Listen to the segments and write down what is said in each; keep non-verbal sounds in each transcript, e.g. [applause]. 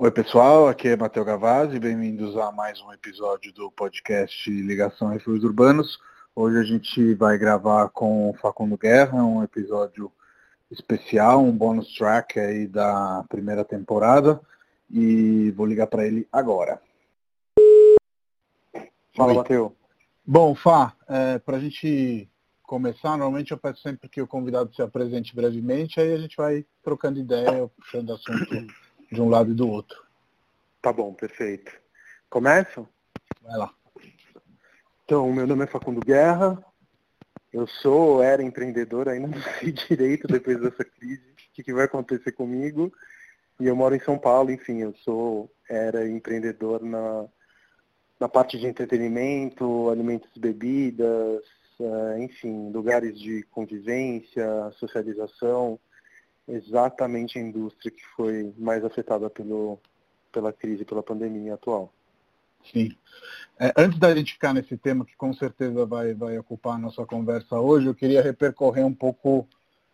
Oi pessoal, aqui é Matheus Gavazzi, bem-vindos a mais um episódio do podcast Ligação Refúgios Urbanos. Hoje a gente vai gravar com o Facundo Guerra, um episódio especial, um bonus track aí da primeira temporada e vou ligar para ele agora. Fala, Matheus. Bom, Fá, é, para a gente começar, normalmente eu peço sempre que o convidado se apresente brevemente, aí a gente vai trocando ideia, puxando assunto de um lado e do outro. Tá bom, perfeito. Começo? Vai lá. Então, meu nome é Facundo Guerra, eu sou, era empreendedor, ainda não [laughs] sei direito depois dessa crise, o que, que vai acontecer comigo. E eu moro em São Paulo, enfim, eu sou, era empreendedor na, na parte de entretenimento, alimentos e bebidas, uh, enfim, lugares de convivência, socialização, exatamente a indústria que foi mais afetada pelo, pela crise, pela pandemia atual. Sim. É, antes da gente ficar nesse tema, que com certeza vai, vai ocupar a nossa conversa hoje, eu queria repercorrer um pouco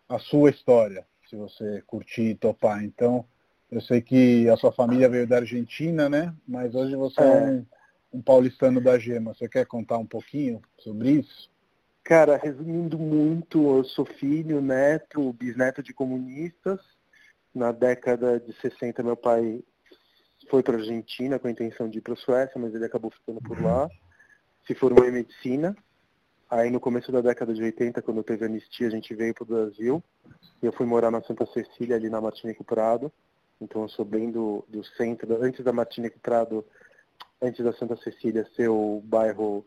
a sua história, se você curtir e topar. Então, eu sei que a sua família veio da Argentina, né? Mas hoje você é, é um, um paulistano da Gema. Você quer contar um pouquinho sobre isso? Cara, resumindo muito, eu sou filho, neto, bisneto de comunistas. Na década de 60, meu pai foi para a Argentina com a intenção de ir para a Suécia, mas ele acabou ficando por lá. Se formou em medicina. Aí no começo da década de 80, quando teve anistia, a gente veio para o Brasil. E eu fui morar na Santa Cecília, ali na Martinique Prado. Então eu sou bem do, do centro, antes da Martinique Prado, antes da Santa Cecília ser o bairro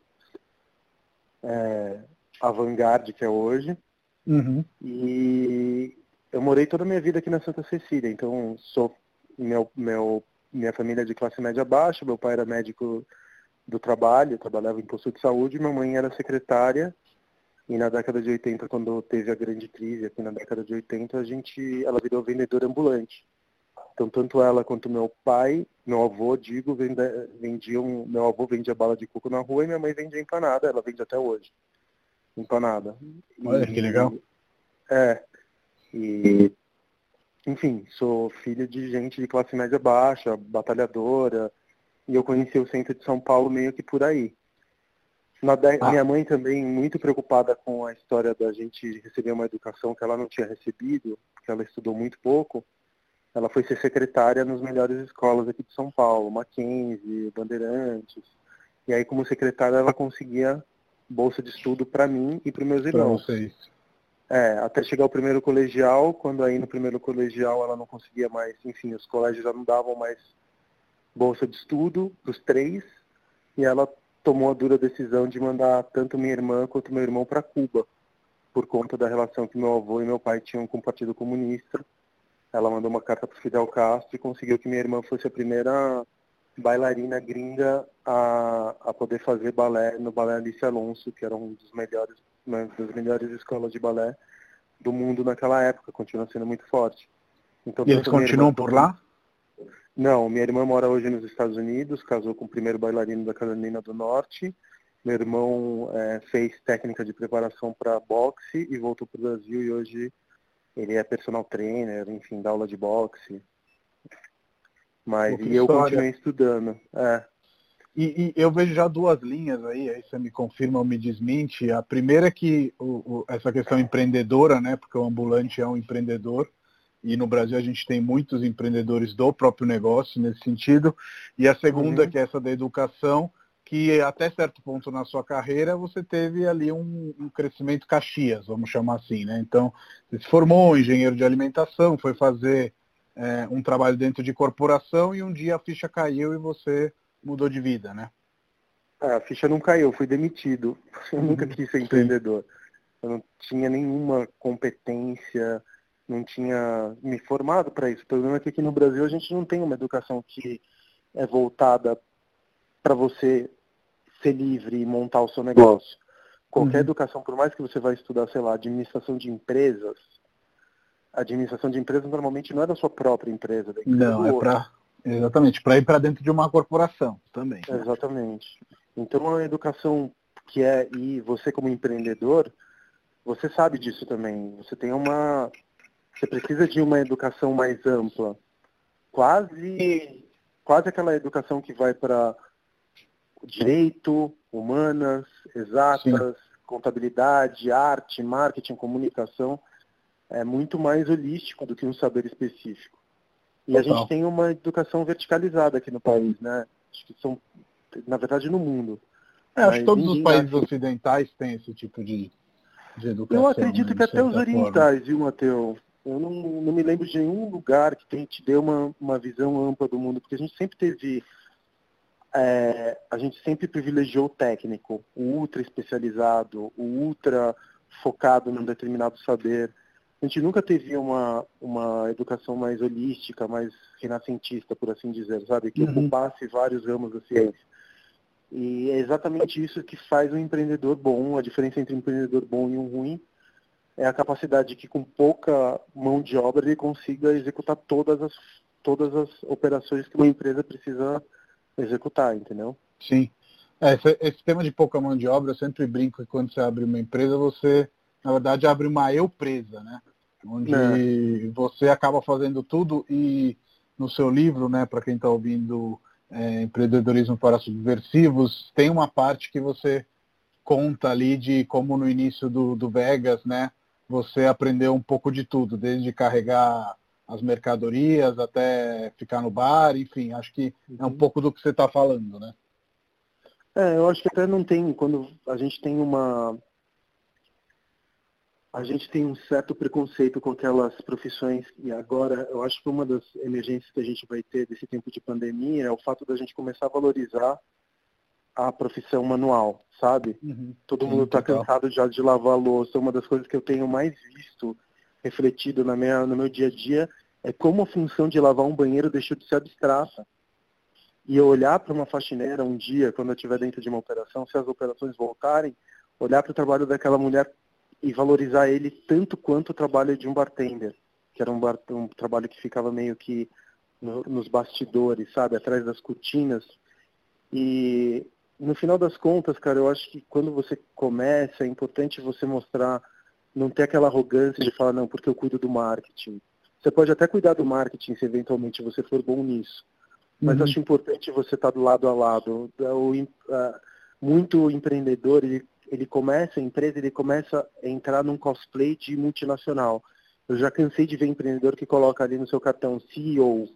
é, avant-garde que é hoje. Uhum. E eu morei toda a minha vida aqui na Santa Cecília, então sou meu, meu, minha família é de classe média baixa, meu pai era médico do trabalho, trabalhava em posto de saúde, minha mãe era secretária, e na década de 80, quando teve a grande crise aqui na década de 80, a gente, ela virou vendedora ambulante. Então tanto ela quanto meu pai, meu avô, digo, vendiam, meu avô vendia bala de coco na rua e minha mãe vendia empanada, ela vende até hoje empanada. Olha que legal. É. E, enfim, sou filho de gente de classe média baixa, batalhadora, e eu conheci o centro de São Paulo meio que por aí. De... Ah. Minha mãe também muito preocupada com a história da gente receber uma educação que ela não tinha recebido, porque ela estudou muito pouco. Ela foi ser secretária nas melhores escolas aqui de São Paulo, Mackenzie, Bandeirantes. E aí, como secretária, ela conseguia bolsa de estudo para mim e para meus irmãos. Pra vocês. É, até chegar o primeiro colegial, quando aí no primeiro colegial ela não conseguia mais, enfim, os colégios já não davam mais bolsa de estudo para os três, e ela tomou a dura decisão de mandar tanto minha irmã quanto meu irmão para Cuba, por conta da relação que meu avô e meu pai tinham com o Partido Comunista. Ela mandou uma carta para Fidel Castro e conseguiu que minha irmã fosse a primeira bailarina gringa a, a poder fazer balé no balé Alice Alonso, que era um dos melhores, uma das melhores escolas de balé do mundo naquela época, continua sendo muito forte. Então, e eles continuam por lá? Não, minha irmã mora hoje nos Estados Unidos, casou com o primeiro bailarino da Carolina do Norte. Meu irmão é, fez técnica de preparação para boxe e voltou para o Brasil e hoje ele é personal trainer, enfim, dá aula de boxe. Mas e eu continuei estudando. É. E, e, eu vejo já duas linhas aí, aí você me confirma ou me desmente. A primeira é que o, o, essa questão empreendedora, né? Porque o ambulante é um empreendedor. E no Brasil a gente tem muitos empreendedores do próprio negócio nesse sentido. E a segunda, uhum. que é essa da educação, que até certo ponto na sua carreira você teve ali um, um, crescimento caxias, vamos chamar assim, né? Então, você se formou engenheiro de alimentação, foi fazer é, um trabalho dentro de corporação e um dia a ficha caiu e você mudou de vida, né? É, a ficha não caiu, fui demitido. [laughs] Eu nunca uhum. quis ser empreendedor. Eu não tinha nenhuma competência, não tinha me formado para isso. O problema é que aqui no Brasil a gente não tem uma educação que é voltada para você ser livre e montar o seu negócio. Qualquer uhum. educação, por mais que você vai estudar, sei lá, administração de empresas, a administração de empresas normalmente não é da sua própria empresa. Da empresa não, é para exatamente para ir para dentro de uma corporação também. Né? Exatamente. Então a educação que é e você como empreendedor, você sabe disso também. Você tem uma, você precisa de uma educação mais ampla, quase quase aquela educação que vai para direito, humanas, exatas, Sim. contabilidade, arte, marketing, comunicação. É muito mais holístico do que um saber específico. E Total. a gente tem uma educação verticalizada aqui no país, né? Acho que são, na verdade, no mundo. É, acho que todos os países ocidentais têm esse tipo de, de educação. Eu acredito né, que até os orientais, viu, Matheus? Eu não, não me lembro de nenhum lugar que tem, te deu uma, uma visão ampla do mundo, porque a gente sempre teve. É, a gente sempre privilegiou o técnico, o ultra especializado, o ultra focado num determinado saber. A gente nunca teve uma, uma educação mais holística, mais renascentista, por assim dizer, sabe? Que uhum. ocupasse vários ramos da ciência. E é exatamente isso que faz um empreendedor bom. A diferença entre um empreendedor bom e um ruim é a capacidade de que com pouca mão de obra ele consiga executar todas as, todas as operações que uma empresa precisa executar, entendeu? Sim. É, esse, esse tema de pouca mão de obra, eu sempre brinco que quando você abre uma empresa, você, na verdade, abre uma eu-presa, né? Onde é. você acaba fazendo tudo e no seu livro, né, para quem está ouvindo é, empreendedorismo para subversivos, tem uma parte que você conta ali de como no início do, do Vegas, né, você aprendeu um pouco de tudo, desde carregar as mercadorias até ficar no bar, enfim, acho que é um uhum. pouco do que você está falando, né? É, eu acho que até não tem, quando a gente tem uma, a gente tem um certo preconceito com aquelas profissões e agora eu acho que uma das emergências que a gente vai ter desse tempo de pandemia é o fato da gente começar a valorizar a profissão manual, sabe? Uhum. Todo mundo está cansado já de lavar louça. Uma das coisas que eu tenho mais visto refletido na minha, no meu dia a dia é como a função de lavar um banheiro deixou de ser abstrata. E eu olhar para uma faxineira um dia, quando eu estiver dentro de uma operação, se as operações voltarem, olhar para o trabalho daquela mulher e valorizar ele tanto quanto o trabalho de um bartender, que era um, bar, um trabalho que ficava meio que no, nos bastidores, sabe, atrás das cortinas. E no final das contas, cara, eu acho que quando você começa, é importante você mostrar, não ter aquela arrogância de falar, não, porque eu cuido do marketing. Você pode até cuidar do marketing se eventualmente você for bom nisso. Mas uhum. acho importante você estar do lado a lado. O, muito empreendedor, ele ele começa, a empresa, ele começa a entrar num cosplay de multinacional. Eu já cansei de ver empreendedor que coloca ali no seu cartão CEO.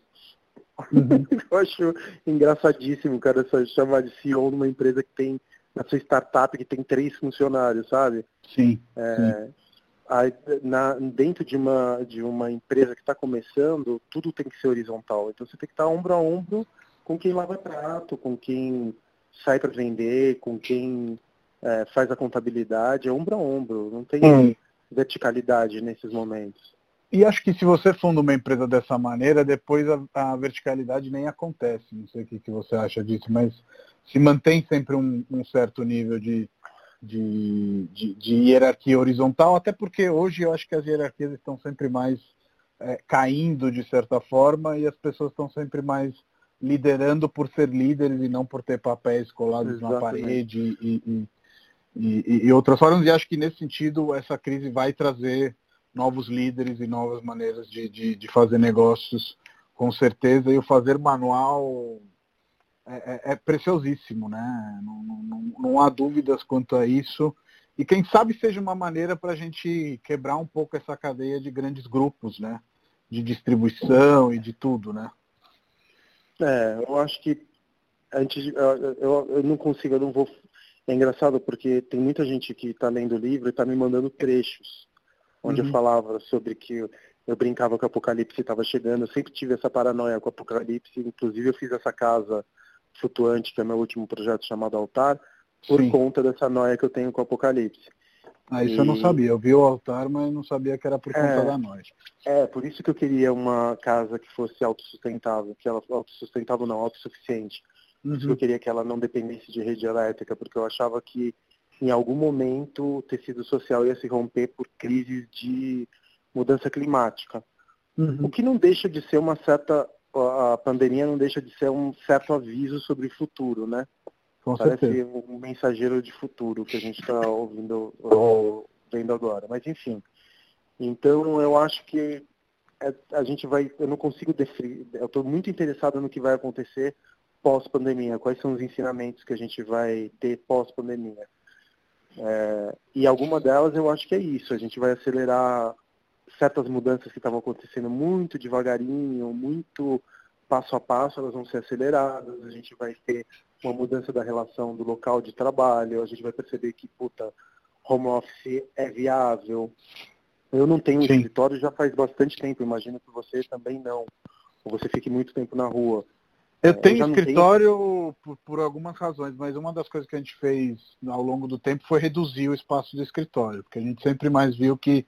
Uhum. [laughs] Eu acho engraçadíssimo, cara, só chamar de CEO numa empresa que tem, na sua startup, que tem três funcionários, sabe? Sim. É, sim. Aí, na, dentro de uma, de uma empresa que está começando, tudo tem que ser horizontal. Então você tem que estar ombro a ombro com quem lava prato, com quem sai para vender, com quem é, faz a contabilidade, é ombro a ombro, não tem hum. verticalidade nesses momentos. E acho que se você funda uma empresa dessa maneira, depois a, a verticalidade nem acontece. Não sei o que, que, você acha disso, mas se mantém sempre um, um certo nível de, de, de, de, hierarquia horizontal, até porque hoje eu acho que as hierarquias estão sempre mais é, caindo de certa forma e as pessoas estão sempre mais liderando por ser líderes e não por ter papéis colados Exatamente. na parede e, e, e, e, outras formas. E acho que nesse sentido essa crise vai trazer novos líderes e novas maneiras de, de, de fazer negócios, com certeza. E o fazer manual é, é, é preciosíssimo, né? Não, não, não, há dúvidas quanto a isso. E quem sabe seja uma maneira para a gente quebrar um pouco essa cadeia de grandes grupos, né? De distribuição e de tudo, né? É, eu acho que antes eu, eu, eu não consigo, eu não vou é engraçado porque tem muita gente que está lendo o livro e está me mandando trechos, onde uhum. eu falava sobre que eu, eu brincava que o apocalipse estava chegando. Eu sempre tive essa paranoia com o apocalipse. Inclusive eu fiz essa casa flutuante, que é meu último projeto chamado Altar, por Sim. conta dessa noia que eu tenho com o apocalipse. Ah, isso e... eu não sabia. Eu vi o altar, mas não sabia que era por conta é, da noite. É, por isso que eu queria uma casa que fosse autossustentável, que ela autossustentável não, autossuficiente. Uhum. Isso eu queria que ela não dependesse de rede elétrica, porque eu achava que em algum momento o tecido social ia se romper por crises de mudança climática. Uhum. O que não deixa de ser uma certa. A pandemia não deixa de ser um certo aviso sobre o futuro, né? Com Parece certeza. um mensageiro de futuro que a gente está [laughs] ouvindo ou vendo agora. Mas enfim. Então eu acho que é, a gente vai, eu não consigo definir, eu estou muito interessado no que vai acontecer pós-pandemia, quais são os ensinamentos que a gente vai ter pós-pandemia. É, e alguma delas eu acho que é isso, a gente vai acelerar certas mudanças que estavam acontecendo muito devagarinho, muito passo a passo, elas vão ser aceleradas, a gente vai ter uma mudança da relação do local de trabalho, a gente vai perceber que, puta, home office é viável. Eu não tenho Sim. escritório já faz bastante tempo, imagino que você também não. Ou você fique muito tempo na rua. Eu é, tenho eu escritório tenho... Por, por, algumas razões, mas uma das coisas que a gente fez ao longo do tempo foi reduzir o espaço do escritório, porque a gente sempre mais viu que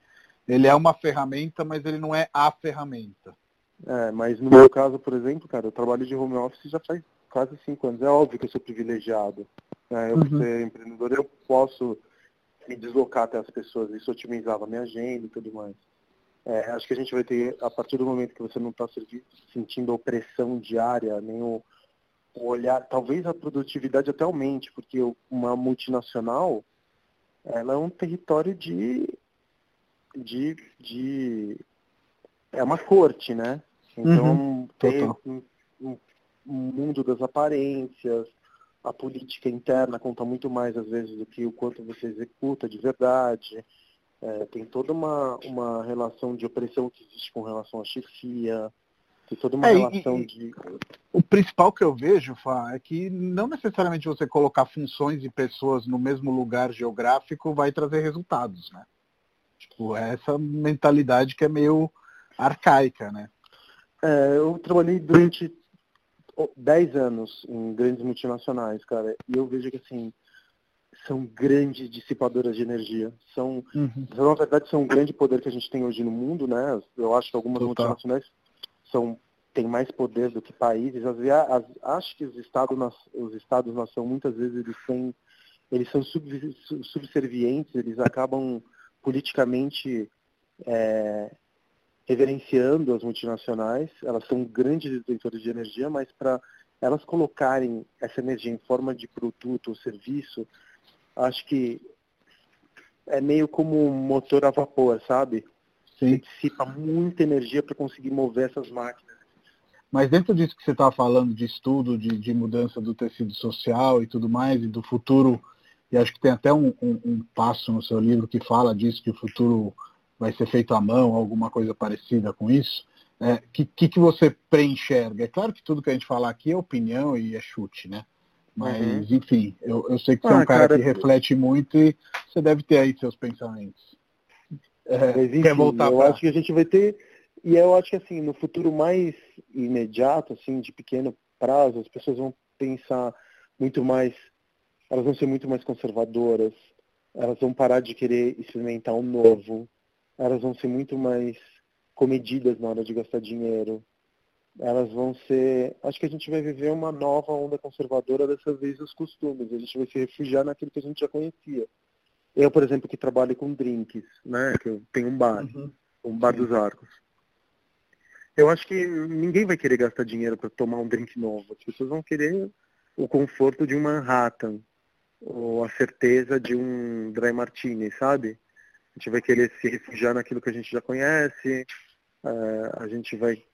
ele é uma ferramenta, mas ele não é a ferramenta. É, mas no meu caso, por exemplo, cara, eu trabalho de home office já faz quase cinco anos. É óbvio que eu sou privilegiado. Né? Eu, uhum. por ser empreendedor, eu posso me deslocar até as pessoas. Isso otimizava a minha agenda e tudo mais. É, acho que a gente vai ter, a partir do momento que você não está sentindo a opressão diária, nem o, o, olhar, talvez a produtividade até aumente, porque uma multinacional, ela é um território de, de, de é uma corte, né? Então, uhum, tem um, um, um mundo das aparências, a política interna conta muito mais, às vezes, do que o quanto você executa de verdade. É, tem toda uma, uma relação de opressão que existe com relação à chefia, tem toda uma é, relação e, de. O principal que eu vejo, Fá, é que não necessariamente você colocar funções e pessoas no mesmo lugar geográfico vai trazer resultados, né? Tipo, é essa mentalidade que é meio arcaica, né? É, eu trabalhei durante 10 anos em grandes multinacionais, cara, e eu vejo que assim são grandes dissipadoras de energia. São, uhum. na verdade, são um grande poder que a gente tem hoje no mundo, né? Eu acho que algumas Total. multinacionais são têm mais poder do que países. As, as, acho que os estados, os estados nação muitas vezes eles têm, eles são sub, subservientes, eles acabam politicamente é, reverenciando as multinacionais, elas são grandes detentores de energia, mas para elas colocarem essa energia em forma de produto ou serviço, acho que é meio como um motor a vapor, sabe? Sim. Você dissipa muita energia para conseguir mover essas máquinas. Mas dentro disso que você estava falando, de estudo, de, de, mudança do tecido social e tudo mais, e do futuro, e acho que tem até um, um, um passo no seu livro que fala disso, que o futuro vai ser feito à mão, alguma coisa parecida com isso. O é, que, que, que, você preenxerga? É claro que tudo que a gente falar aqui é opinião e é chute, né? Mas, uhum. enfim, eu, eu sei que você ah, é um cara, cara, que reflete muito e você deve ter aí seus pensamentos. É, Mas, enfim, quer voltar Eu pra... acho que a gente vai ter, e eu acho que assim, no futuro mais imediato, assim, de pequeno prazo, as pessoas vão pensar muito mais, elas vão ser muito mais conservadoras, elas vão parar de querer experimentar o um novo, elas vão ser muito mais comedidas na hora de gastar dinheiro. Elas vão ser. Acho que a gente vai viver uma nova onda conservadora dessa vez dos costumes. A gente vai se refugiar naquilo que a gente já conhecia. Eu, por exemplo, que trabalho com drinks, né? Que eu tenho um bar, uhum. um bar Sim. dos arcos. Eu acho que ninguém vai querer gastar dinheiro para tomar um drink novo. As pessoas vão querer o conforto de um Manhattan, ou a certeza de um dry martini, sabe? a gente vai querer se refugiar naquilo que a gente já conhece, uh, a gente vai.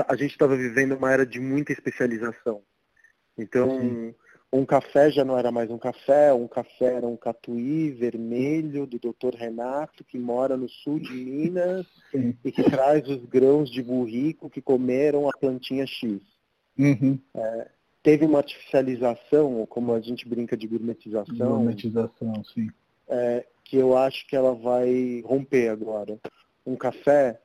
Tá, a gente estava vivendo uma era de muita especialização. Então, Sim. um café já não era mais um café, um café era um catuí vermelho do Dr. Renato, que mora no sul de Minas Sim. e que traz os grãos de burrico que comeram a plantinha X. Uhum. É, teve uma artificialização, como a gente brinca de gourmetização. Gourmetização, sim. É, que eu acho que ela vai romper agora. Um café,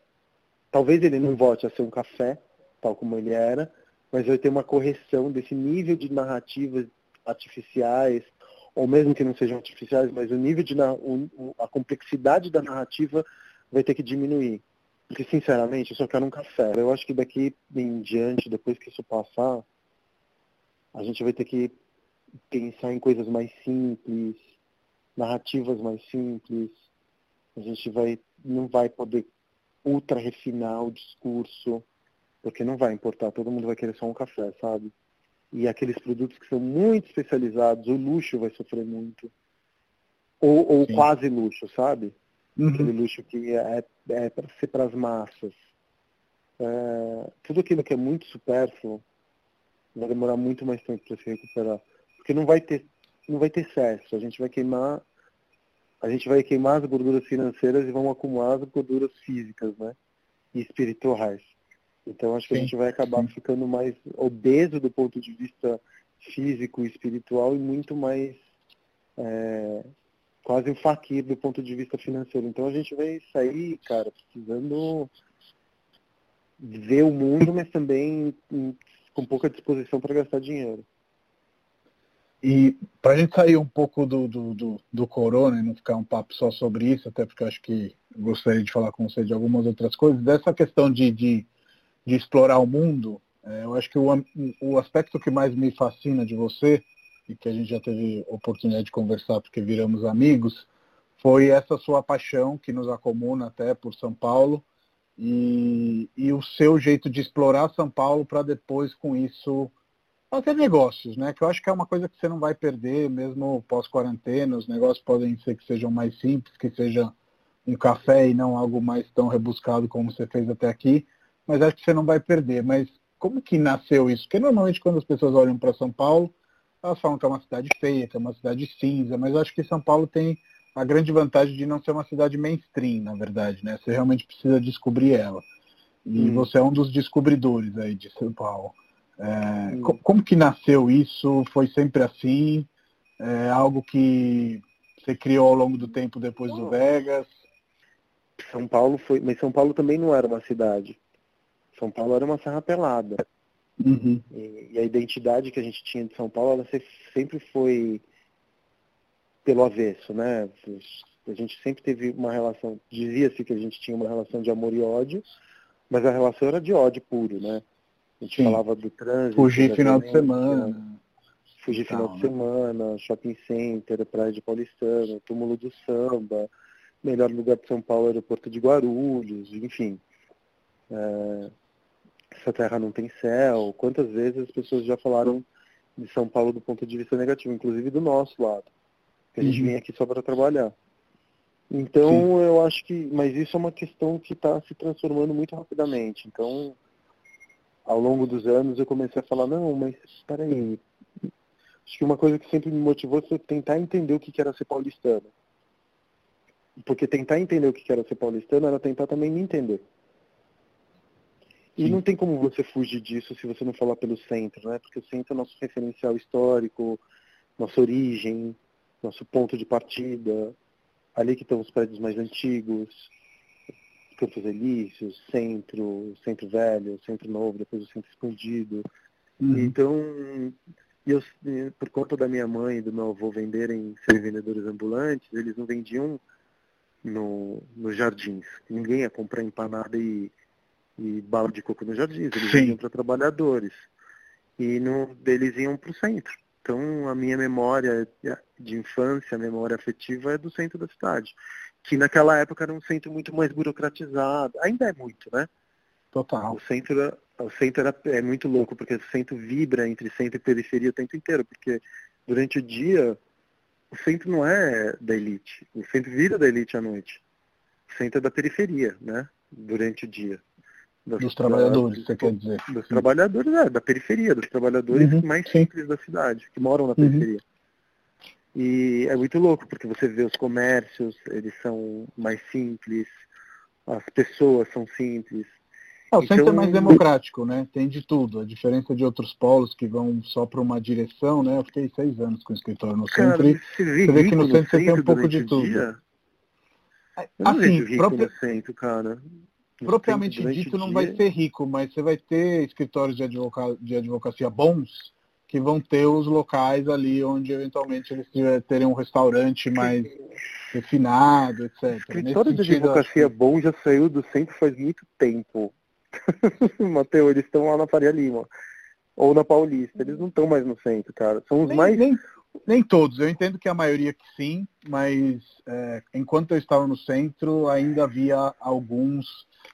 talvez ele não volte a ser um café, tal como ele era, mas vai ter uma correção desse nível de narrativas artificiais, ou mesmo que não sejam artificiais, mas o nível de a complexidade da narrativa vai ter que diminuir. Porque, sinceramente, eu só quero um café. Eu acho que daqui em diante, depois que isso passar, a gente vai ter que pensar em coisas mais simples, narrativas mais simples, a gente vai, não vai poder ultra refinar o discurso, porque não vai importar, todo mundo vai querer só um café, sabe? E aqueles produtos que são muito especializados, o luxo vai sofrer muito. Ou, ou quase luxo, sabe? uhum. aquele luxo que é, é para ser para as massas. É, tudo aquilo que é muito supérfluo vai demorar muito mais tempo para se recuperar, porque não vai ter não vai ter excesso. A gente vai queimar a gente vai queimar as gorduras financeiras e vamos acumular as gorduras físicas, né? E espirituais. Então acho que sim, a gente vai acabar sim. ficando mais obeso do ponto de vista físico e espiritual e muito mais é, quase um faquir do ponto de vista financeiro. Então a gente vai sair, cara, precisando ver o mundo, mas também com pouca disposição para gastar dinheiro. E para a gente sair um pouco do, do, do, do, corona e não ficar um papo só sobre isso, até porque eu acho que gostaria de falar com você de algumas outras coisas, dessa questão de, de, de explorar o mundo, é, eu acho que o, o aspecto que mais me fascina de você, e que a gente já teve oportunidade de conversar porque viramos amigos, foi essa sua paixão que nos acomuna até por São Paulo e, e o seu jeito de explorar São Paulo para depois com isso fazer negócios, né? Que eu acho que é uma coisa que você não vai perder, mesmo pós-quarentena, os negócios podem ser que sejam mais simples, que seja um café e não algo mais tão rebuscado como você fez até aqui, mas acho que você não vai perder. Mas como que nasceu isso? Porque normalmente quando as pessoas olham para São Paulo, elas falam que é uma cidade feia, que é uma cidade cinza, mas acho que São Paulo tem a grande vantagem de não ser uma cidade mainstream, na verdade, né? Você realmente precisa descobrir ela. E hum. você é um dos descobridores aí de São Paulo. É, como que nasceu isso? Foi sempre assim? É algo que você criou ao longo do tempo depois do Vegas? São Paulo foi, mas São Paulo também não era uma cidade. São Paulo era uma serra pelada. Uhum. E, e, a identidade que a gente tinha de São Paulo, ela sempre foi pelo avesso, né? A gente sempre teve uma relação, dizia-se que a gente tinha uma relação de amor e ódio, mas a relação era de ódio puro, né? A gente Sim. falava do trânsito. Fugir final de semana. Fugir final de né? semana, shopping center, praia de Paulistano, túmulo do samba, melhor lugar de São Paulo, aeroporto de Guarulhos, enfim. É, essa terra não tem céu. Quantas vezes as pessoas já falaram de São Paulo do ponto de vista negativo, inclusive do nosso lado. Que a gente uhum. vem aqui só para trabalhar. Então Sim. eu acho que. Mas isso é uma questão que está se transformando muito rapidamente. Então ao longo dos anos eu comecei a falar, não, mas espera aí. Acho que uma coisa que sempre me motivou foi tentar entender o que era ser paulistano. Porque tentar entender o que era ser paulistano era tentar também me entender. E não tem como você fugir disso se você não falar pelo centro, né? Porque o centro é nosso referencial histórico, nossa origem, nosso ponto de partida, ali que estão os prédios mais antigos, Campos Elíseos, Centro, Centro Velho, Centro Novo, depois o Centro Escondido. Uhum. Então, eu, por conta da minha mãe e do meu avô venderem, ser vendedores ambulantes, eles não vendiam no, nos jardins. Ninguém ia comprar empanada e, e bala de coco nos jardins, eles Sim. vendiam para trabalhadores. E no, eles iam para o centro. Então, a minha memória de infância, a memória afetiva é do centro da cidade que naquela época era um centro muito mais burocratizado. Ainda é muito, né? Total. O centro, o centro era, é muito louco, porque o centro vibra entre centro e periferia o tempo inteiro, porque durante o dia o centro não é da elite. O centro vira da elite à noite. O centro é da periferia, né? Durante o dia. Das, dos trabalhadores, da, você quer dizer. Dos trabalhadores, é, da periferia, dos trabalhadores uhum, mais sim. simples da cidade, que moram na uhum. periferia. E é muito louco, porque você vê os comércios, eles são mais simples, as pessoas são simples. É, o então, centro é mais democrático, né? Tem de tudo. A diferença de outros polos que vão só para uma direção, né? Eu fiquei seis anos com o escritório no cara, centro. Você vê, você vê que no centro, você tem um pouco de tudo. Dia? Assim, própria... no centro, cara. Propriamente dito, não dia... vai ser rico, mas você vai ter escritórios de, advoca... de advocacia bons que vão ter os locais ali onde eventualmente eles terem um restaurante mais refinado, etc. Escritório de advocacia assim... bom já saiu do centro faz muito tempo. [laughs] Mateus, eles estão lá na Faria Lima. Ou na Paulista. Eles não estão mais no centro, cara. São os nem, mais. Nem, nem todos. Eu entendo que a maioria que sim, mas é, enquanto eu estava no centro, ainda havia alguns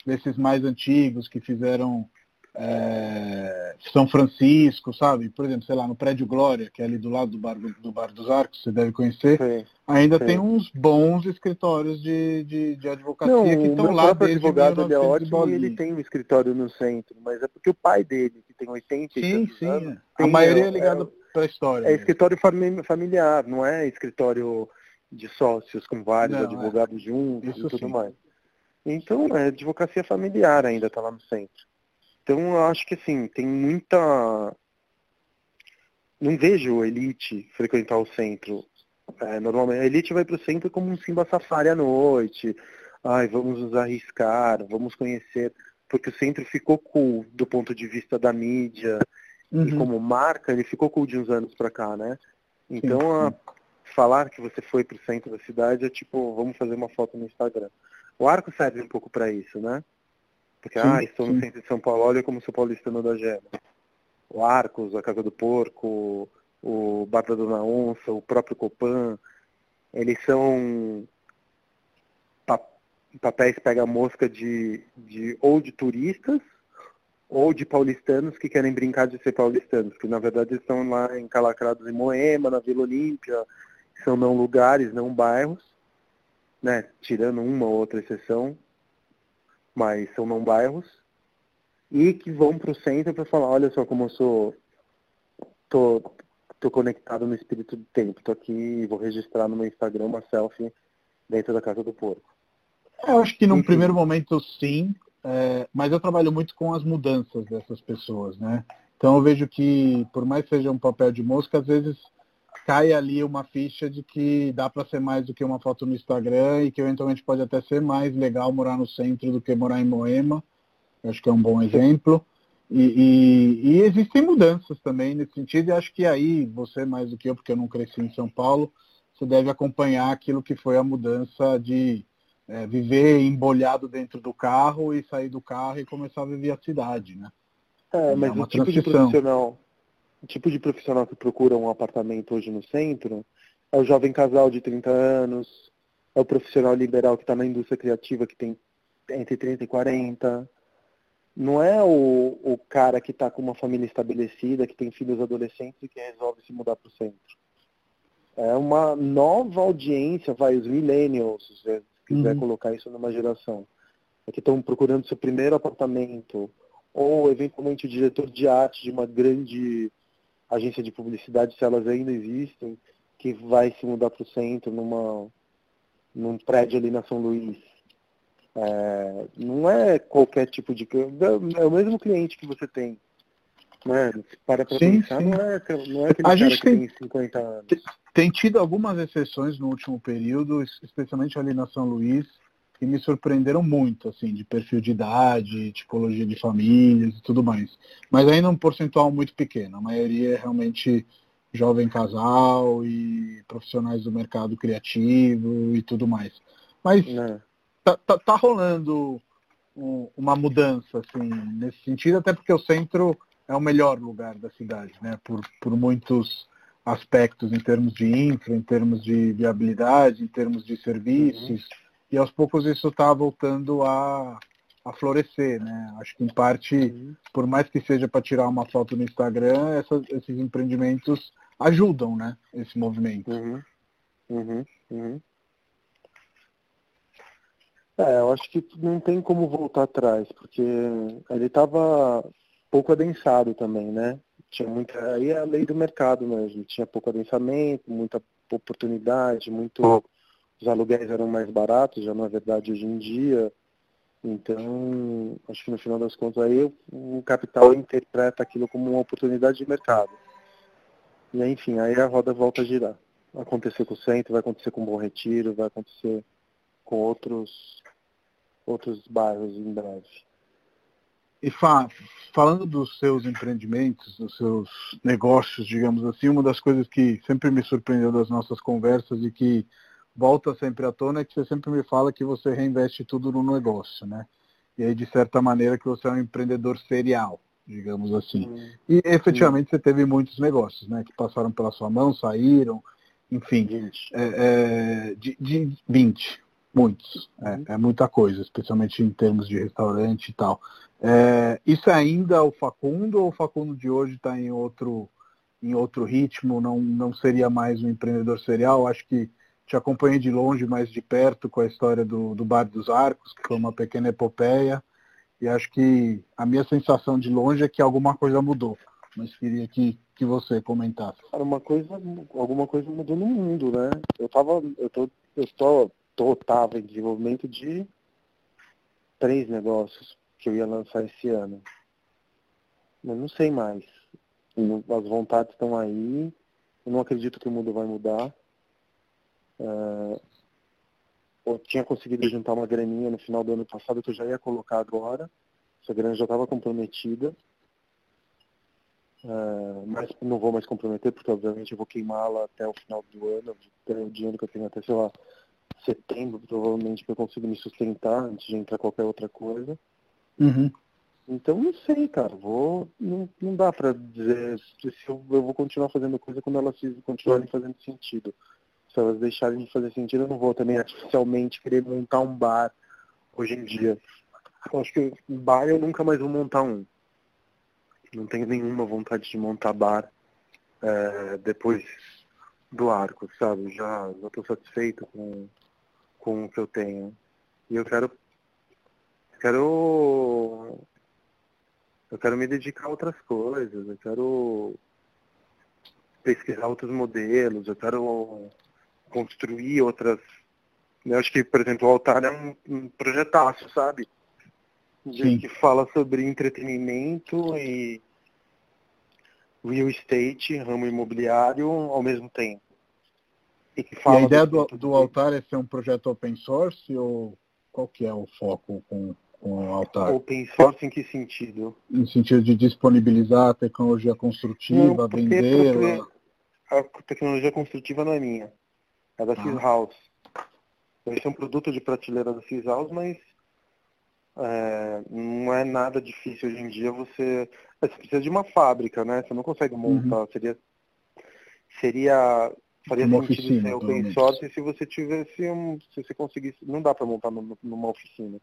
desses mais antigos que fizeram é, São Francisco, sabe? Por exemplo, sei lá, no Prédio Glória, que é ali do lado do Bar, do bar dos Arcos, você deve conhecer, sim, ainda sim. tem uns bons escritórios de, de, de advocacia Não, que estão lá desde advogado ele é ótimo e ele tem um escritório no centro, mas é porque o pai dele, que tem 80 sim, sim, anos, a maioria é ligada é, para a história. É escritório familiar, não é escritório de sócios com vários não, é. advogados é. juntos Isso e tudo sim. mais. Então, é advocacia familiar ainda está lá no centro. Então, eu acho que assim, tem muita. Não vejo elite frequentar o centro. É, normalmente, a elite vai para o centro como um Simba Safari à noite. Ai, vamos nos arriscar, vamos conhecer. Porque o centro ficou cool do ponto de vista da mídia. Uhum. E como marca, ele ficou cool de uns anos para cá, né? Então, a, falar que você foi para o centro da cidade é tipo, vamos fazer uma foto no Instagram. O arco serve um pouco para isso, né? Porque, sim, ah, estou no centro de São Paulo, olha como sou paulistano da Gema. O Arcos, a Casa do Porco, o Bar da Dona Onça, o próprio Copan, eles são papéis pega-mosca de, de, ou de turistas ou de paulistanos que querem brincar de ser paulistanos, que na verdade estão lá encalacrados em Moema, na Vila Olímpia, são não lugares, não bairros, né? tirando uma ou outra exceção, mas são não bairros, e que vão para o centro para falar, olha só como eu sou, tô, tô conectado no espírito do tempo, tô aqui vou registrar no meu Instagram uma selfie dentro da casa do porco. Eu acho que num Enfim. primeiro momento sim, é, mas eu trabalho muito com as mudanças dessas pessoas, né? Então eu vejo que, por mais que seja um papel de mosca, às vezes cai ali uma ficha de que dá para ser mais do que uma foto no Instagram e que eventualmente pode até ser mais legal morar no centro do que morar em Moema. acho que é um bom exemplo. E, e, e, existem mudanças também nesse sentido, e acho que aí, você mais do que eu, porque eu não cresci em São Paulo, você deve acompanhar aquilo que foi a mudança de é, viver embolhado dentro do carro e sair do carro e começar a viver a cidade, né? É, mas é o tipo de profissional, o tipo de profissional que procura um apartamento hoje no centro é o jovem casal de 30 anos, é o profissional liberal que está na indústria criativa que tem entre 30 e 40. Não é o, o cara que está com uma família estabelecida, que tem filhos adolescentes e que resolve se mudar para o centro. É uma nova audiência, vai, os millennials, se você quiser uhum. colocar isso numa geração. É que estão procurando seu primeiro apartamento, ou eventualmente o diretor de arte de uma grande agência de publicidade, se elas ainda existem, que vai se mudar para o centro, numa, num prédio ali na São Luís. É, não é qualquer tipo de. É o mesmo cliente que você tem. Né? Para para pensar, sim. Não, é, não é aquele a gente tem, tem 50 anos. Tem tido algumas exceções no último período, especialmente ali na São Luís, que me surpreenderam muito, assim, de perfil de idade, tipologia de famílias e tudo mais. Mas ainda um percentual muito pequeno. A maioria é realmente jovem casal e profissionais do mercado criativo e tudo mais. Mas é. tá, tá, tá, rolando um, uma mudança, assim, nesse sentido, até porque o centro é o melhor lugar da cidade, né? Por, por muitos aspectos em termos de infra, em termos de viabilidade, em termos de serviços. Uhum e aos poucos isso está voltando a, a florescer, né? Acho que em parte, uhum. por mais que seja para tirar uma foto no Instagram, essas, esses empreendimentos ajudam, né? Esse movimento. Uhum. Uhum. uhum. É, eu acho que não tem como voltar atrás, porque ele estava pouco adensado também, né? Tinha muita. Aí é a lei do mercado mesmo. Tinha pouco adensamento, muita oportunidade, muito os aluguéis eram mais baratos, já não é verdade hoje em dia. Então, acho que no final das contas aí o capital interpreta aquilo como uma oportunidade de mercado. E aí, enfim, aí a roda volta a girar. Vai acontecer com o centro, vai acontecer com o Bom Retiro, vai acontecer com outros, outros bairros em breve. E Fá, falando dos seus empreendimentos, dos seus negócios, digamos assim, uma das coisas que sempre me surpreendeu das nossas conversas e que volta sempre à tona é que você sempre me fala que você reinveste tudo no negócio, né? E aí, de certa maneira, que você é um empreendedor serial, digamos assim. E efetivamente você teve muitos negócios, né? Que passaram pela sua mão, saíram, enfim. 20. É, é, de, de 20. Muitos, é, uhum. é, muita coisa, especialmente em termos de restaurante e tal. É, isso é ainda o Facundo ou o Facundo de hoje está em outro, em outro ritmo? Não, não seria mais um empreendedor serial? Acho que te acompanhei de longe, mas de perto com a história do, do Bar dos Arcos, que foi uma pequena epopeia. E acho que a minha sensação de longe é que alguma coisa mudou. Mas queria que, que você comentasse. Cara, uma coisa, alguma coisa mudou no mundo, né? Eu tava, eu tô, eu tô tô, tava em desenvolvimento de três negócios que eu ia lançar esse ano. Eu não sei mais. As vontades estão aí. Eu não acredito que o mundo vai mudar. É, eu tinha conseguido juntar uma graninha no final do ano passado que eu já ia colocar agora. Essa grana já estava comprometida. É, mas não vou mais comprometer, porque obviamente eu vou queimá-la até o final do ano, até o dinheiro que eu tenho até, sei lá, setembro, provavelmente, que eu consigo me sustentar antes de entrar qualquer outra coisa. Uhum. Então, não sei, cara. Vou, não, não dá pra dizer se eu, eu vou continuar fazendo coisa quando elas continuarem fazendo sentido. Se elas deixarem de fazer sentido, eu não vou também artificialmente querer montar um bar hoje em dia. Eu acho que bar eu nunca mais vou montar um. Não tenho nenhuma vontade de montar bar é, depois do arco, sabe? Já estou satisfeito com, com o que eu tenho. E eu quero. Quero. Eu quero me dedicar a outras coisas, eu quero pesquisar outros modelos, eu quero construir outras. Eu acho que, por exemplo, o altar é um, um projetaço, sabe? De, que fala sobre entretenimento e real estate, ramo imobiliário, ao mesmo tempo. E, que fala e a ideia do, do altar é ser um projeto open source ou qual que é o foco com, com o altar? Open source em que sentido? Em sentido de disponibilizar a tecnologia construtiva, vender. A tecnologia construtiva não é minha. É da ah. House. Esse é um produto de prateleira da Cis House, mas é, não é nada difícil hoje em dia você. Você precisa de uma fábrica, né? Você não consegue montar. Uhum. Seria, seria faria uma sentido oficina, ser open source se você tivesse um. Se você conseguisse. Não dá para montar numa oficina.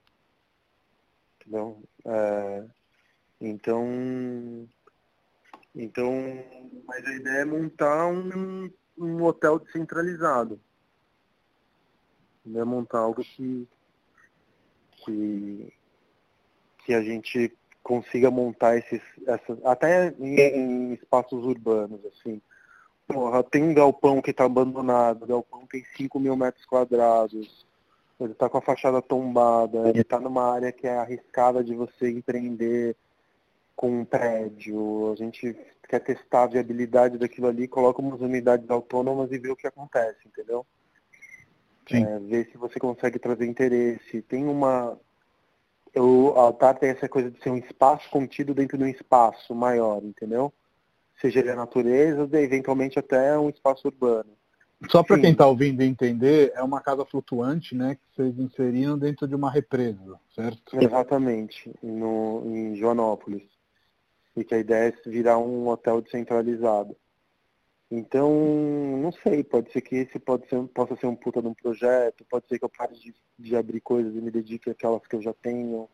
Entendeu? É, então. Então. Mas a ideia é montar um, um hotel descentralizado. É montar algo que. que. que a gente consiga montar esses. Essas, até em, em espaços urbanos, assim porra, tem um galpão que está abandonado, o galpão tem 5 mil metros quadrados, ele está com a fachada tombada, ele está numa área que é arriscada de você empreender com um prédio, a gente quer testar a viabilidade daquilo ali, coloca umas unidades autônomas e vê o que acontece, entendeu? É, ver se você consegue trazer interesse. Tem uma. Eu, a Altar tem essa coisa de ser um espaço contido dentro de um espaço maior, entendeu? seja ele a natureza, eventualmente até um espaço urbano. Só para quem está ouvindo entender, é uma casa flutuante, né, que vocês inseriram dentro de uma represa, certo? Exatamente, no, em Joanópolis. E que a ideia é virar um hotel descentralizado. Então, não sei, pode ser que esse pode ser, possa ser um puta de um projeto, pode ser que eu pare de, de abrir coisas e me dedique àquelas que eu já tenho,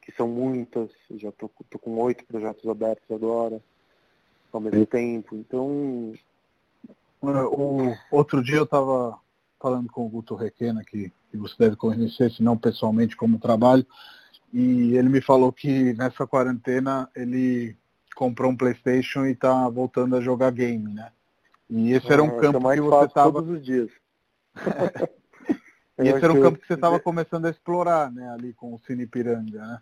que são muitas, eu já tô, tô com oito projetos abertos agora ao mesmo tempo. Então. O, outro dia eu estava falando com o Guto Requena, que, que você deve conhecer, se não pessoalmente como trabalho, e ele me falou que nessa quarentena ele comprou um Playstation e está voltando a jogar game, né? E esse era um ah, campo que você estava todos os dias. [laughs] e esse era um campo que você estava começando a explorar, né? Ali com o Cine Piranga, né?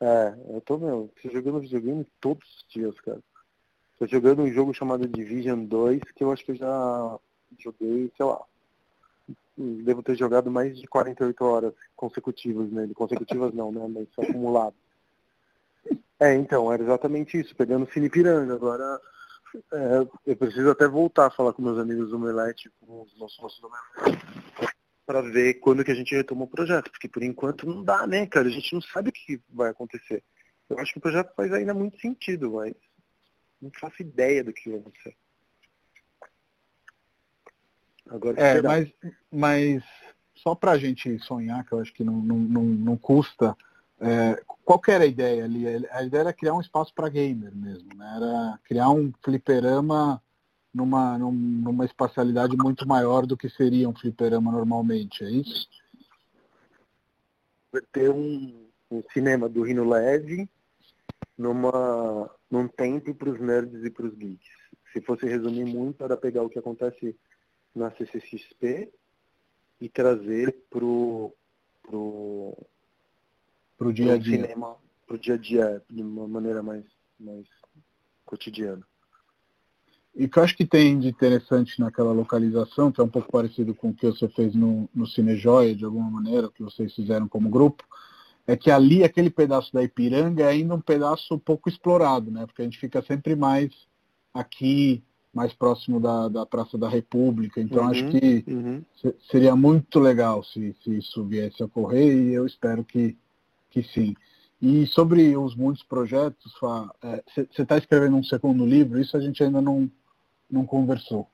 É, eu tô, meu, jogando videogame todos os dias, cara. Tô jogando um jogo chamado Division 2, que eu acho que eu já joguei, sei lá. Devo ter jogado mais de 48 horas consecutivas nele. Consecutivas não, né? Mas acumulado. É, então, era exatamente isso, pegando Cine Piranga. Agora é, eu preciso até voltar a falar com meus amigos do Omelete, com os nossos sócios do Omelete, para ver quando que a gente retoma o projeto, porque por enquanto não dá, né, cara? A gente não sabe o que vai acontecer. Eu acho que o projeto faz ainda muito sentido, mas não faço ideia do que vai acontecer. Agora, é, mas, mas só para a gente sonhar, que eu acho que não, não, não, não custa, é, qual era a ideia ali? A ideia era criar um espaço para gamer mesmo, né? Era criar um fliperama numa, numa espacialidade muito maior do que seria um fliperama normalmente, é isso? Ter um, um cinema do Rino Leve numa, num tempo para os nerds e para os geeks. Se fosse resumir muito, era pegar o que acontece na CCXP e trazer pro pro pro dia a dia cinema pro dia a dia de uma maneira mais mais cotidiana e o que eu acho que tem de interessante naquela localização, que é um pouco parecido com o que você fez no, no Cinejoia, de alguma maneira, que vocês fizeram como grupo, é que ali, aquele pedaço da Ipiranga é ainda um pedaço pouco explorado, né? Porque a gente fica sempre mais aqui mais próximo da, da Praça da República. Então uhum, acho que uhum. seria muito legal se, se isso viesse a ocorrer e eu espero que, que sim. E sobre os muitos projetos, você é, está escrevendo um segundo livro, isso a gente ainda não, não conversou.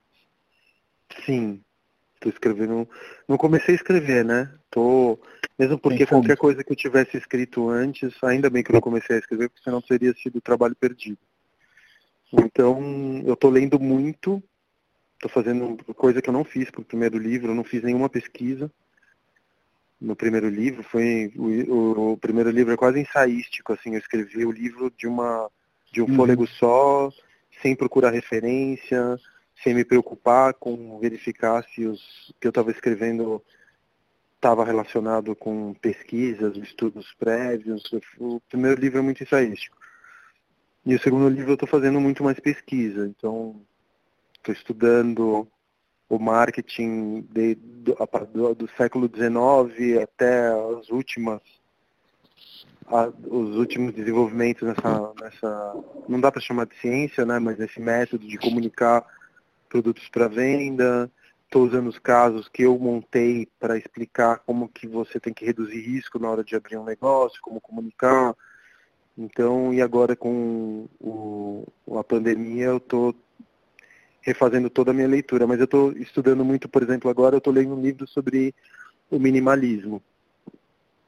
Sim, estou escrevendo. Não comecei a escrever, né? Tô, mesmo porque qualquer coisa que eu tivesse escrito antes, ainda bem que eu não comecei a escrever, porque senão teria sido trabalho perdido. Então, eu estou lendo muito, estou fazendo coisa que eu não fiz para o primeiro livro, eu não fiz nenhuma pesquisa no primeiro livro. Foi o, o, o, primeiro livro é quase ensaístico, assim, eu escrevi o livro de uma de um uhum. fôlego só, sem procurar referência, sem me preocupar com verificar se os que eu estava escrevendo estava relacionado com pesquisas, estudos prévios. O primeiro livro é muito ensaístico. E o segundo livro eu estou fazendo muito mais pesquisa, então estou estudando o marketing de, do, do, do, século XIX até as últimas a, os últimos desenvolvimentos nessa, nessa não dá para chamar de ciência, né, mas esse método de comunicar produtos para venda. Estou usando os casos que eu montei para explicar como que você tem que reduzir risco na hora de abrir um negócio, como comunicar então, e agora com o, a pandemia, eu estou refazendo toda a minha leitura. Mas eu estou estudando muito, por exemplo, agora eu estou lendo um livro sobre o minimalismo.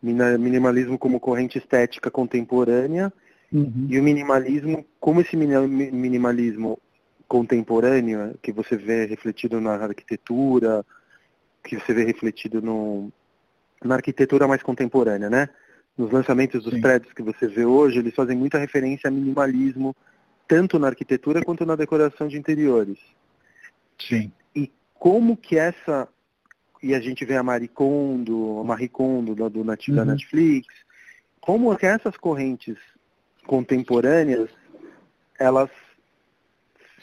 Minimalismo como corrente estética contemporânea uhum. e o minimalismo, como esse minimalismo contemporâneo, que você vê refletido na arquitetura, que você vê refletido no, na arquitetura mais contemporânea, né? nos lançamentos dos Sim. prédios que você vê hoje, eles fazem muita referência a minimalismo, tanto na arquitetura quanto na decoração de interiores. Sim. E como que essa e a gente vê a Marie Kondo, a Marie Kondo do, uhum. da Netflix, como que essas correntes contemporâneas elas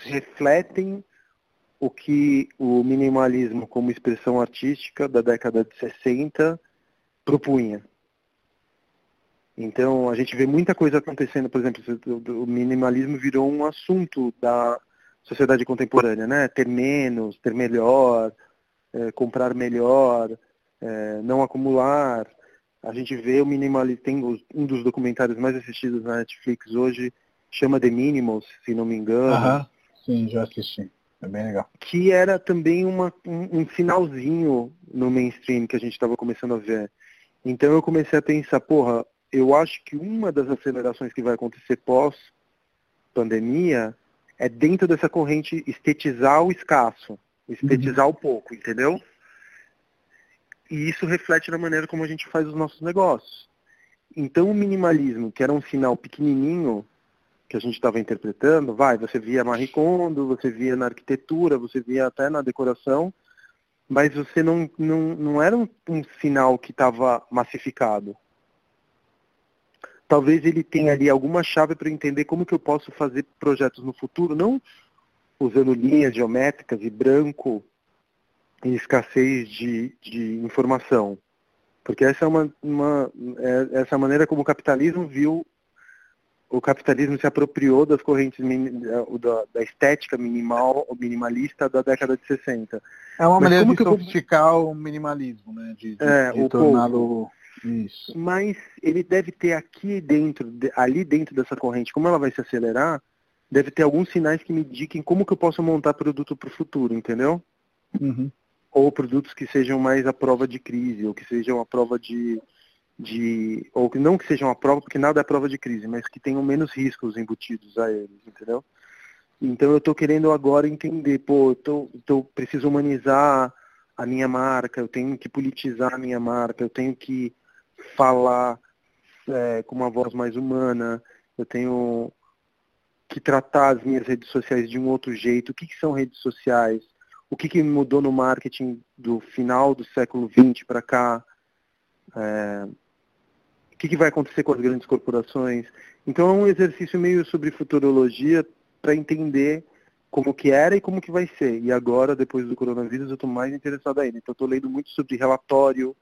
refletem o que o minimalismo como expressão artística da década de 60 propunha. Então, a gente vê muita coisa acontecendo, por exemplo, o minimalismo virou um assunto da sociedade contemporânea, né? Ter menos, ter melhor, é, comprar melhor, é, não acumular. A gente vê o minimalismo, tem um dos documentários mais assistidos na Netflix hoje, chama The Minimals, se não me engano. Aham, sim, já assisti. É bem legal. Que era também uma, um, um finalzinho no mainstream que a gente estava começando a ver. Então eu comecei a pensar, porra, eu acho que uma das acelerações que vai acontecer pós-pandemia é dentro dessa corrente estetizar o escasso, estetizar uhum. o pouco, entendeu? E isso reflete na maneira como a gente faz os nossos negócios. Então o minimalismo, que era um sinal pequenininho que a gente estava interpretando, vai, você via Marie Kondo, você via na arquitetura, você via até na decoração, mas você não, não, não era um, um sinal que estava massificado talvez ele tenha ali alguma chave para entender como que eu posso fazer projetos no futuro, não usando linhas geométricas e branco em escassez de, de informação. Porque essa é uma, uma é, essa maneira como o capitalismo viu o capitalismo se apropriou das correntes da, da, estética minimal minimalista da década de 60. É uma Mas maneira de sofisticar eu... o minimalismo, né? De, de, é, de torná-lo isso. Mas ele deve ter aqui dentro, ali dentro dessa corrente, como ela vai se acelerar, deve ter alguns sinais que me indiquem como que eu posso montar produto para o futuro, entendeu? Uhum. ou produtos que sejam mais a prova de crise, ou que sejam a prova de, de ou que não que sejam a prova, porque nada é prova de crise, mas que tenham menos riscos embutidos a eles, entendeu? Então eu estou querendo agora entender, pô, eu tô, tô, preciso humanizar a minha marca, eu tenho que politizar a minha marca, eu tenho que falar é, com uma voz mais humana, eu tenho que tratar as minhas redes sociais de um outro jeito. O que, que são redes sociais? O que, que mudou no marketing do final do século XX para cá? É, o que, que vai acontecer com as grandes corporações? Então é um exercício meio sobre futurologia para entender como que era e como que vai ser. E agora, depois do coronavírus, eu estou mais interessado ainda. Então estou lendo muito sobre relatório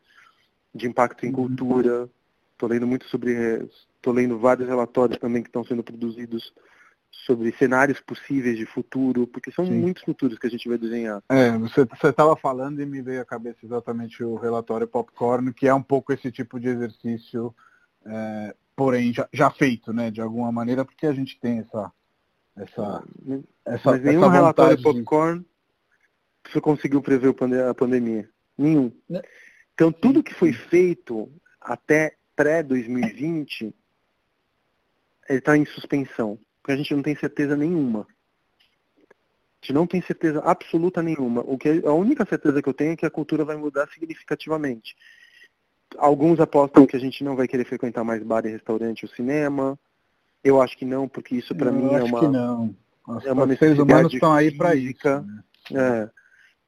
de impacto em uhum. cultura, estou lendo muito sobre, estou lendo vários relatórios também que estão sendo produzidos sobre cenários possíveis de futuro, porque são Sim. muitos futuros que a gente vai desenhar. É, você estava falando e me veio à cabeça exatamente o relatório Popcorn, que é um pouco esse tipo de exercício, é, porém já, já, feito, né, de alguma maneira, porque a gente tem essa essa, essa Mas nenhum essa relatório Popcorn você conseguiu prever a pandemia. Nenhum. Então tudo que foi feito até pré-2020 ele está em suspensão porque a gente não tem certeza nenhuma. A gente não tem certeza absoluta nenhuma. O que a única certeza que eu tenho é que a cultura vai mudar significativamente. Alguns apostam que a gente não vai querer frequentar mais bar e restaurante ou cinema. Eu acho que não, porque isso para mim é uma. Que não. Os é uma necessidade seres humanos estão aí para isso. Né? É.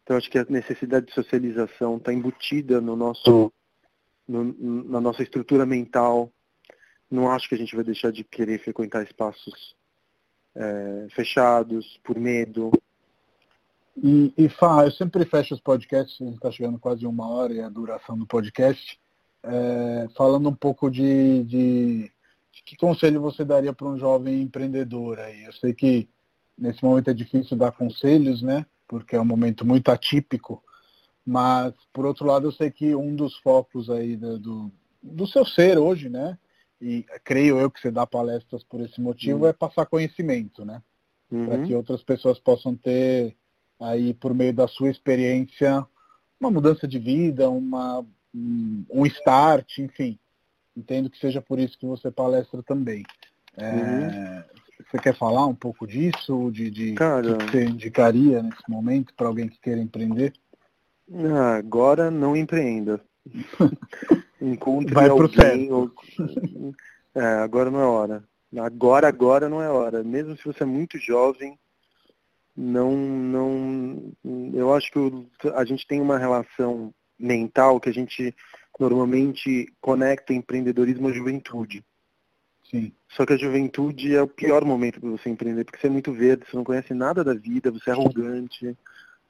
Então acho que a necessidade de socialização está embutida no nosso, no, na nossa estrutura mental. Não acho que a gente vai deixar de querer frequentar espaços é, fechados, por medo. E, e Fá, eu sempre fecho os podcasts, a gente está chegando quase uma hora e a duração do podcast, é, falando um pouco de, de, de, que conselho você daria para um jovem empreendedor aí. Eu sei que nesse momento é difícil dar conselhos, né? Porque é um momento muito atípico, mas por outro lado eu sei que um dos focos aí do, do, do seu ser hoje, né? e creio eu que você dá palestras por esse motivo, uhum. é passar conhecimento, né? Uhum. Para que outras pessoas possam ter aí, por meio da sua experiência, uma mudança de vida, uma, um start, enfim. Entendo que seja por isso que você palestra também. É, uhum. Você quer falar um pouco disso, de, de Cara, que você indicaria nesse momento para alguém que queira empreender? Ah, agora não empreenda. [laughs] Encontre Vai alguém. Ou... É, agora não é hora. Agora, agora não é hora. Mesmo se você é muito jovem, não, não. Eu acho que a gente tem uma relação mental que a gente normalmente conecta empreendedorismo à juventude. Sim. Só que a juventude é o pior momento para você empreender, porque você é muito verde, você não conhece nada da vida, você é arrogante,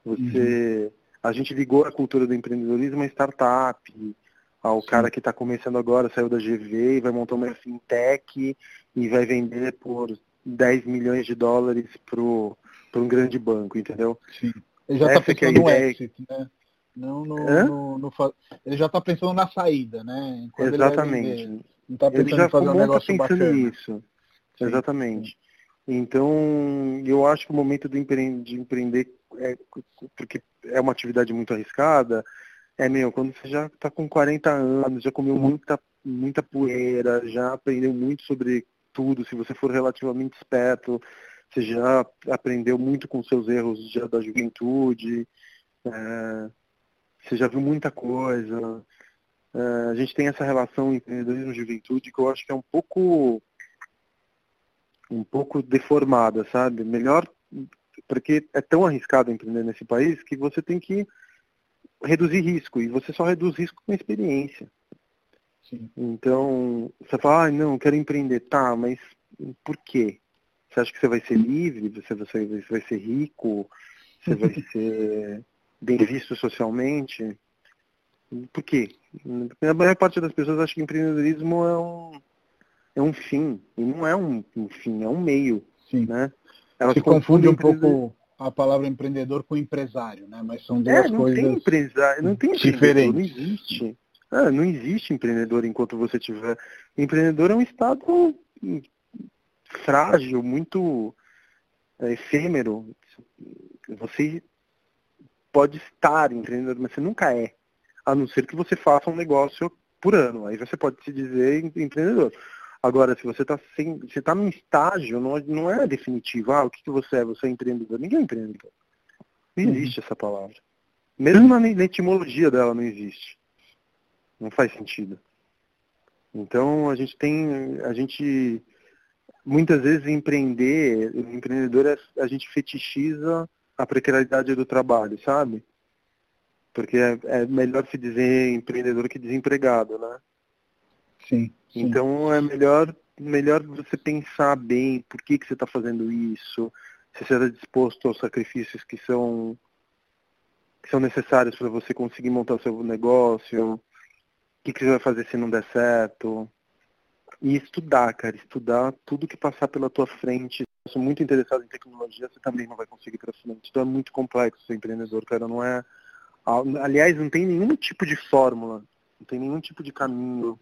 você. Uhum. A gente ligou a cultura do empreendedorismo a startup, ao Sim. cara que está começando agora, saiu da GV e vai montar uma fintech e vai vender por 10 milhões de dólares para um grande banco, entendeu? Sim. Ele já está pensando é no exit, né? Não no, no, no, ele já está pensando na saída, né? Quando Exatamente. Não está pensando ele já em fazer um negócio pensando bacana. nisso. Sim. Exatamente. Então, eu acho que o momento de empreender, de empreender é, porque é uma atividade muito arriscada, é, meu, quando você já está com 40 anos, já comeu muita, muita poeira, já aprendeu muito sobre tudo, se você for relativamente esperto, você já aprendeu muito com seus erros já da juventude, é, você já viu muita coisa. É, a gente tem essa relação empreendedorismo e juventude que eu acho que é um pouco um pouco deformada, sabe? Melhor porque é tão arriscado empreender nesse país que você tem que reduzir risco, e você só reduz risco com experiência. Sim. Então, você fala, ah, não, quero empreender. Tá, mas por quê? Você acha que você vai ser livre, você, você, você vai ser rico, você vai [laughs] ser bem visto socialmente? Por quê? A maior parte das pessoas acha que empreendedorismo é um, é um fim, e não é um, um fim, é um meio. Sim. Né? Elas Se confunde um pouco a palavra empreendedor com empresário, né? Mas são duas é, não coisas tem empresário, não tem diferentes. Não existe. Ah, não existe empreendedor enquanto você tiver. Empreendedor é um estado frágil, muito é, efêmero. Você pode estar empreendedor, mas você nunca é. A não ser que você faça um negócio por ano. Aí você pode se dizer empreendedor. Agora, se você está você está num estágio, não, não é definitivo. Ah, o que, que você é? Você é empreendedor? Ninguém é empreendedor. Não uhum. existe essa palavra. Mesmo na, na etimologia dela não existe. Não faz sentido. Então a gente tem, a gente muitas vezes empreender, empreendedor é, a gente fetichiza a precariedade do trabalho, sabe? Porque é, é, melhor se dizer empreendedor que desempregado, né? Sim. sim. Então é melhor, melhor você pensar bem por que, que você está fazendo isso, se você está disposto aos sacrifícios que são, que são necessários para você conseguir montar o seu negócio, o que, que você vai fazer se não der certo. E estudar, cara, estudar tudo que passar pela tua frente. Eu sou muito interessado em tecnologia, você também não vai conseguir para frente. Então é muito complexo ser empreendedor, cara. Não é. Aliás, não tem nenhum tipo de fórmula, não tem nenhum tipo de caminho,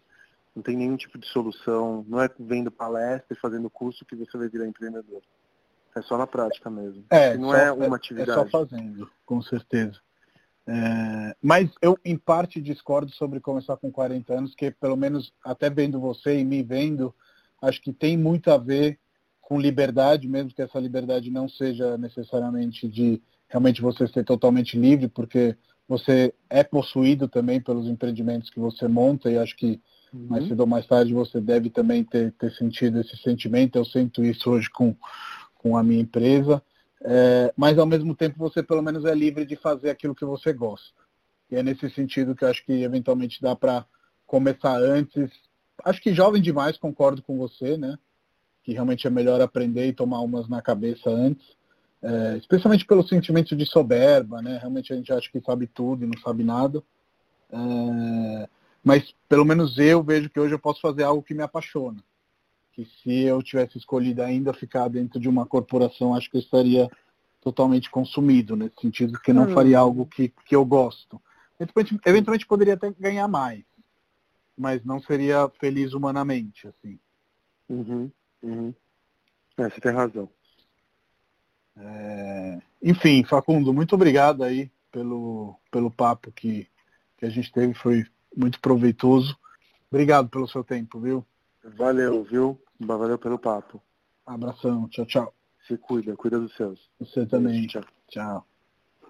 não tem nenhum tipo de solução. Não é vendo palestra e fazendo curso que você vai virar empreendedor. É só na prática mesmo. É, não só, é uma atividade. É só fazendo, com certeza. É, mas eu, em parte, discordo sobre começar com 40 anos, que pelo menos até vendo você e me vendo, acho que tem muito a ver com liberdade, mesmo que essa liberdade não seja necessariamente de realmente você ser totalmente livre, porque você é possuído também pelos empreendimentos que você monta e acho que uhum. mais cedo ou mais tarde você deve também ter, ter sentido esse sentimento. Eu sinto isso hoje com, com a minha empresa. É, mas ao mesmo tempo você pelo menos é livre de fazer aquilo que você gosta. E é nesse sentido que eu acho que eventualmente dá para começar antes. Acho que jovem demais, concordo com você, né? Que realmente é melhor aprender e tomar umas na cabeça antes. É, especialmente pelo sentimento de soberba, né? Realmente a gente acha que sabe tudo e não sabe nada. É, mas pelo menos eu vejo que hoje eu posso fazer algo que me apaixona que se eu tivesse escolhido ainda ficar dentro de uma corporação, acho que eu estaria totalmente consumido, nesse sentido que não hum. faria algo que, que eu gosto. Eventualmente, eventualmente poderia até ganhar mais, mas não seria feliz humanamente, assim. Uhum, uhum. É, você tem razão. É... Enfim, Facundo, muito obrigado aí pelo, pelo papo que, que a gente teve, foi muito proveitoso. Obrigado pelo seu tempo, viu? Valeu, viu? Valeu pelo papo. Abração, tchau, tchau. Se cuida, cuida dos seus. Você também. Tchau. Tchau.